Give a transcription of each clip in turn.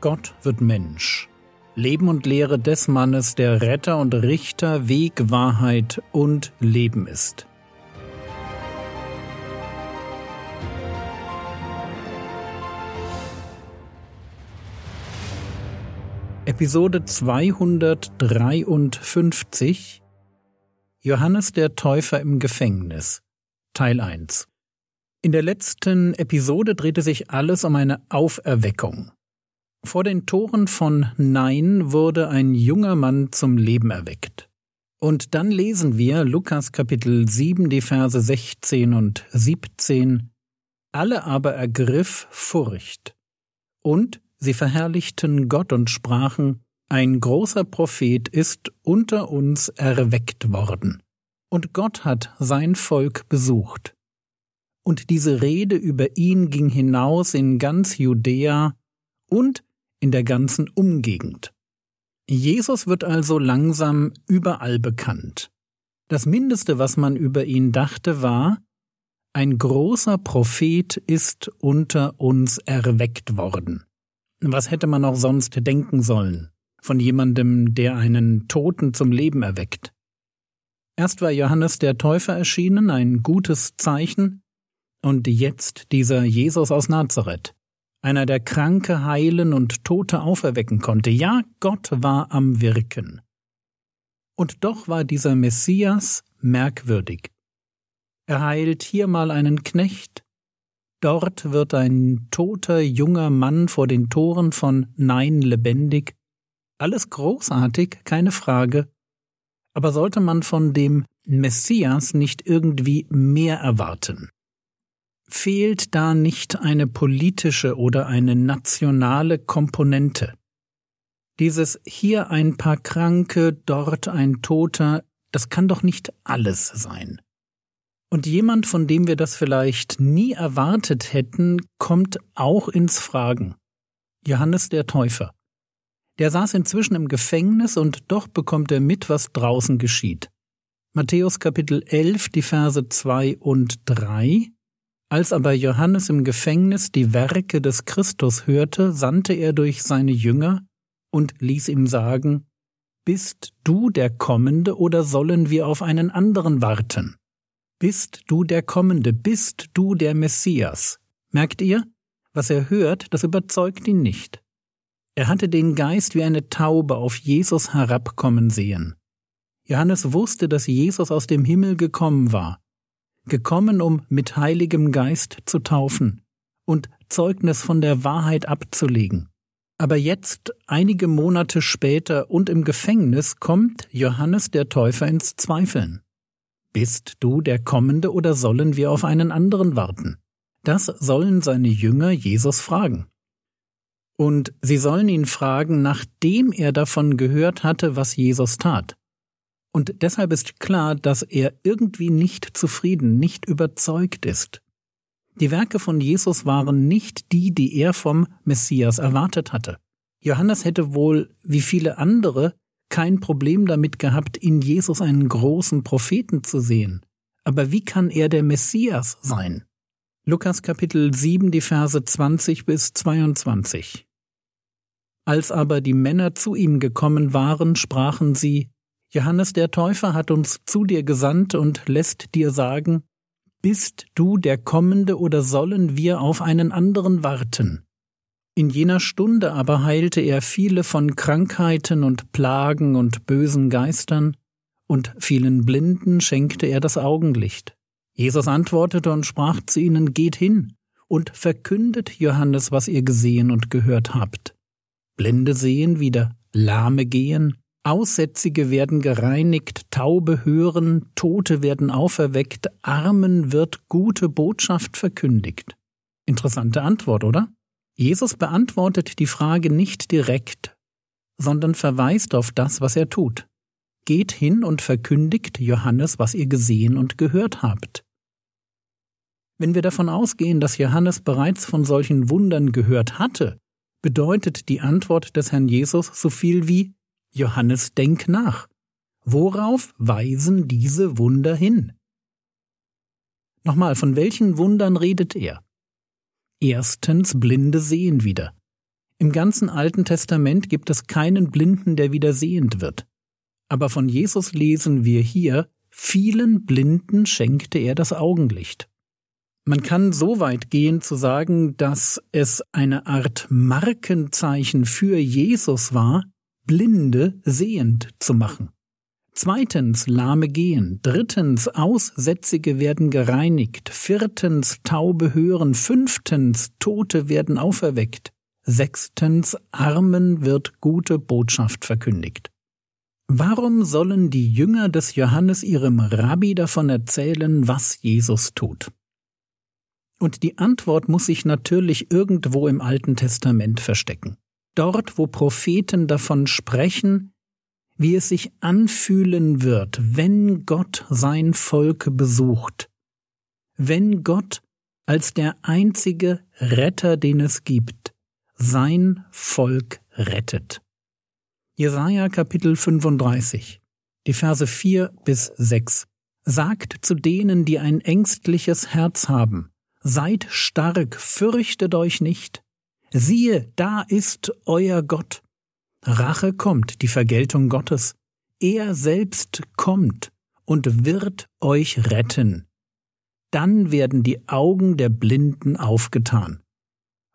Gott wird Mensch. Leben und Lehre des Mannes, der Retter und Richter, Weg, Wahrheit und Leben ist. Episode 253 Johannes der Täufer im Gefängnis Teil 1 In der letzten Episode drehte sich alles um eine Auferweckung. Vor den Toren von Nein wurde ein junger Mann zum Leben erweckt. Und dann lesen wir Lukas Kapitel 7, die Verse 16 und 17. Alle aber ergriff Furcht. Und sie verherrlichten Gott und sprachen, ein großer Prophet ist unter uns erweckt worden. Und Gott hat sein Volk besucht. Und diese Rede über ihn ging hinaus in ganz Judäa und in der ganzen Umgegend. Jesus wird also langsam überall bekannt. Das Mindeste, was man über ihn dachte, war, ein großer Prophet ist unter uns erweckt worden. Was hätte man auch sonst denken sollen von jemandem, der einen Toten zum Leben erweckt? Erst war Johannes der Täufer erschienen, ein gutes Zeichen, und jetzt dieser Jesus aus Nazareth einer, der Kranke heilen und Tote auferwecken konnte. Ja, Gott war am Wirken. Und doch war dieser Messias merkwürdig. Er heilt hier mal einen Knecht, dort wird ein toter junger Mann vor den Toren von Nein lebendig. Alles großartig, keine Frage. Aber sollte man von dem Messias nicht irgendwie mehr erwarten? Fehlt da nicht eine politische oder eine nationale Komponente? Dieses hier ein paar Kranke, dort ein Toter, das kann doch nicht alles sein. Und jemand, von dem wir das vielleicht nie erwartet hätten, kommt auch ins Fragen. Johannes der Täufer. Der saß inzwischen im Gefängnis und doch bekommt er mit, was draußen geschieht. Matthäus Kapitel 11, die Verse 2 und 3 als aber Johannes im Gefängnis die Werke des Christus hörte, sandte er durch seine Jünger und ließ ihm sagen, Bist du der Kommende oder sollen wir auf einen anderen warten? Bist du der Kommende, bist du der Messias? Merkt ihr? Was er hört, das überzeugt ihn nicht. Er hatte den Geist wie eine Taube auf Jesus herabkommen sehen. Johannes wusste, dass Jesus aus dem Himmel gekommen war, gekommen, um mit Heiligem Geist zu taufen und Zeugnis von der Wahrheit abzulegen. Aber jetzt, einige Monate später und im Gefängnis, kommt Johannes der Täufer ins Zweifeln. Bist du der Kommende oder sollen wir auf einen anderen warten? Das sollen seine Jünger Jesus fragen. Und sie sollen ihn fragen, nachdem er davon gehört hatte, was Jesus tat. Und deshalb ist klar, dass er irgendwie nicht zufrieden, nicht überzeugt ist. Die Werke von Jesus waren nicht die, die er vom Messias erwartet hatte. Johannes hätte wohl, wie viele andere, kein Problem damit gehabt, in Jesus einen großen Propheten zu sehen. Aber wie kann er der Messias sein? Lukas Kapitel 7, die Verse 20 bis 22. Als aber die Männer zu ihm gekommen waren, sprachen sie, Johannes der Täufer hat uns zu dir gesandt und lässt dir sagen, bist du der Kommende oder sollen wir auf einen anderen warten? In jener Stunde aber heilte er viele von Krankheiten und Plagen und bösen Geistern, und vielen Blinden schenkte er das Augenlicht. Jesus antwortete und sprach zu ihnen, Geht hin und verkündet Johannes, was ihr gesehen und gehört habt. Blinde sehen wieder, Lahme gehen, Aussätzige werden gereinigt, Taube hören, Tote werden auferweckt, Armen wird gute Botschaft verkündigt. Interessante Antwort, oder? Jesus beantwortet die Frage nicht direkt, sondern verweist auf das, was er tut. Geht hin und verkündigt Johannes, was ihr gesehen und gehört habt. Wenn wir davon ausgehen, dass Johannes bereits von solchen Wundern gehört hatte, bedeutet die Antwort des Herrn Jesus so viel wie Johannes, denk nach. Worauf weisen diese Wunder hin? Nochmal, von welchen Wundern redet er? Erstens, Blinde sehen wieder. Im ganzen Alten Testament gibt es keinen Blinden, der wieder sehend wird. Aber von Jesus lesen wir hier, vielen Blinden schenkte er das Augenlicht. Man kann so weit gehen zu sagen, dass es eine Art Markenzeichen für Jesus war, Blinde sehend zu machen. Zweitens Lahme gehen, drittens Aussätzige werden gereinigt, viertens Taube hören, fünftens Tote werden auferweckt, sechstens Armen wird gute Botschaft verkündigt. Warum sollen die Jünger des Johannes ihrem Rabbi davon erzählen, was Jesus tut? Und die Antwort muss sich natürlich irgendwo im Alten Testament verstecken. Dort, wo Propheten davon sprechen, wie es sich anfühlen wird, wenn Gott sein Volk besucht, wenn Gott als der einzige Retter, den es gibt, sein Volk rettet. Jesaja Kapitel 35, die Verse 4 bis 6 sagt zu denen, die ein ängstliches Herz haben, Seid stark, fürchtet euch nicht. Siehe, da ist euer Gott. Rache kommt, die Vergeltung Gottes. Er selbst kommt und wird euch retten. Dann werden die Augen der Blinden aufgetan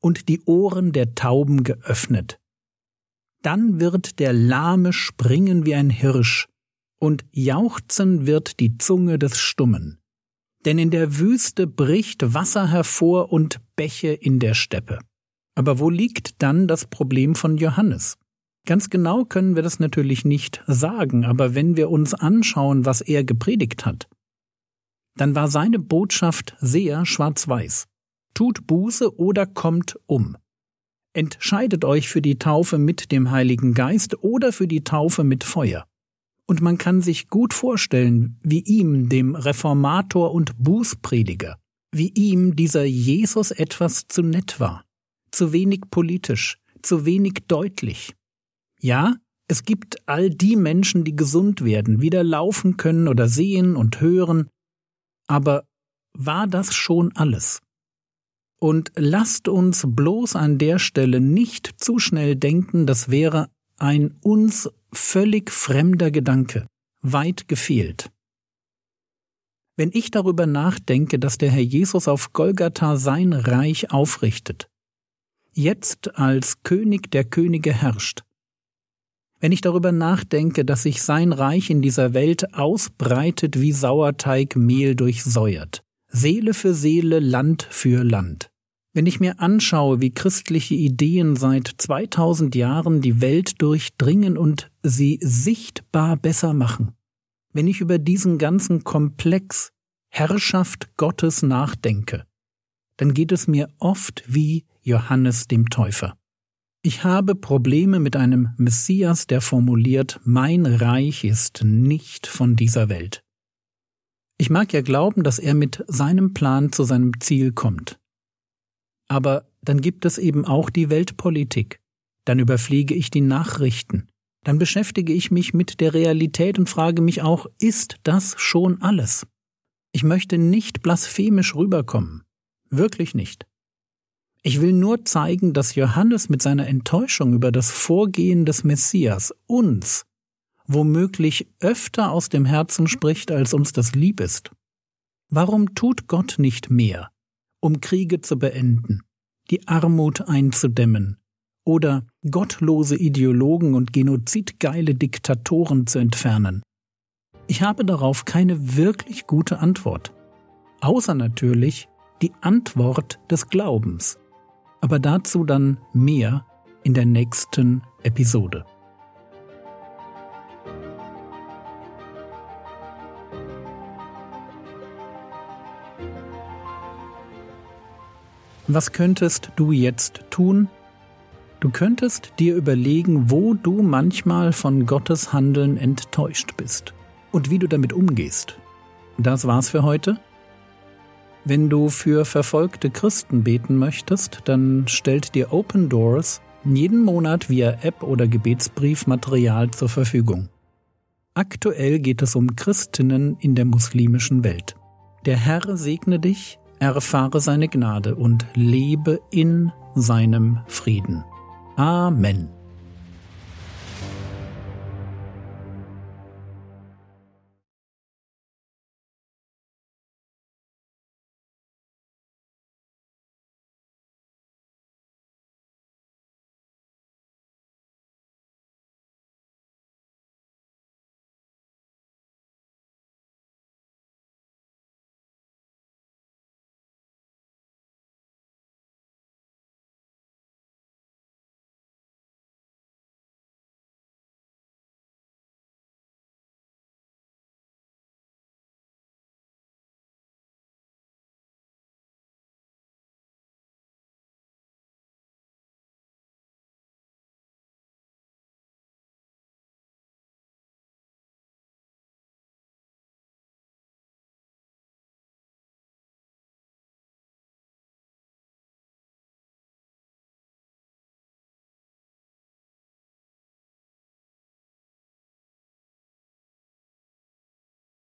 und die Ohren der Tauben geöffnet. Dann wird der Lahme springen wie ein Hirsch, und jauchzen wird die Zunge des Stummen denn in der Wüste bricht Wasser hervor und Bäche in der Steppe. Aber wo liegt dann das Problem von Johannes? Ganz genau können wir das natürlich nicht sagen, aber wenn wir uns anschauen, was er gepredigt hat, dann war seine Botschaft sehr schwarz-weiß. Tut Buße oder kommt um. Entscheidet euch für die Taufe mit dem Heiligen Geist oder für die Taufe mit Feuer. Und man kann sich gut vorstellen, wie ihm, dem Reformator und Bußprediger, wie ihm dieser Jesus etwas zu nett war, zu wenig politisch, zu wenig deutlich. Ja, es gibt all die Menschen, die gesund werden, wieder laufen können oder sehen und hören, aber war das schon alles? Und lasst uns bloß an der Stelle nicht zu schnell denken, das wäre ein uns völlig fremder Gedanke, weit gefehlt. Wenn ich darüber nachdenke, dass der Herr Jesus auf Golgatha sein Reich aufrichtet, jetzt als König der Könige herrscht, wenn ich darüber nachdenke, dass sich sein Reich in dieser Welt ausbreitet wie Sauerteig Mehl durchsäuert, Seele für Seele, Land für Land, wenn ich mir anschaue, wie christliche Ideen seit 2000 Jahren die Welt durchdringen und sie sichtbar besser machen, wenn ich über diesen ganzen Komplex Herrschaft Gottes nachdenke, dann geht es mir oft wie Johannes dem Täufer. Ich habe Probleme mit einem Messias, der formuliert, mein Reich ist nicht von dieser Welt. Ich mag ja glauben, dass er mit seinem Plan zu seinem Ziel kommt. Aber dann gibt es eben auch die Weltpolitik. Dann überfliege ich die Nachrichten. Dann beschäftige ich mich mit der Realität und frage mich auch, ist das schon alles? Ich möchte nicht blasphemisch rüberkommen. Wirklich nicht. Ich will nur zeigen, dass Johannes mit seiner Enttäuschung über das Vorgehen des Messias uns womöglich öfter aus dem Herzen spricht, als uns das lieb ist. Warum tut Gott nicht mehr? um Kriege zu beenden, die Armut einzudämmen oder gottlose Ideologen und genozidgeile Diktatoren zu entfernen? Ich habe darauf keine wirklich gute Antwort. Außer natürlich die Antwort des Glaubens. Aber dazu dann mehr in der nächsten Episode. Was könntest du jetzt tun? Du könntest dir überlegen, wo du manchmal von Gottes Handeln enttäuscht bist und wie du damit umgehst. Das war's für heute. Wenn du für verfolgte Christen beten möchtest, dann stellt dir Open Doors jeden Monat via App oder Gebetsbrief Material zur Verfügung. Aktuell geht es um Christinnen in der muslimischen Welt. Der Herr segne dich erfahre seine Gnade und lebe in seinem Frieden. Amen.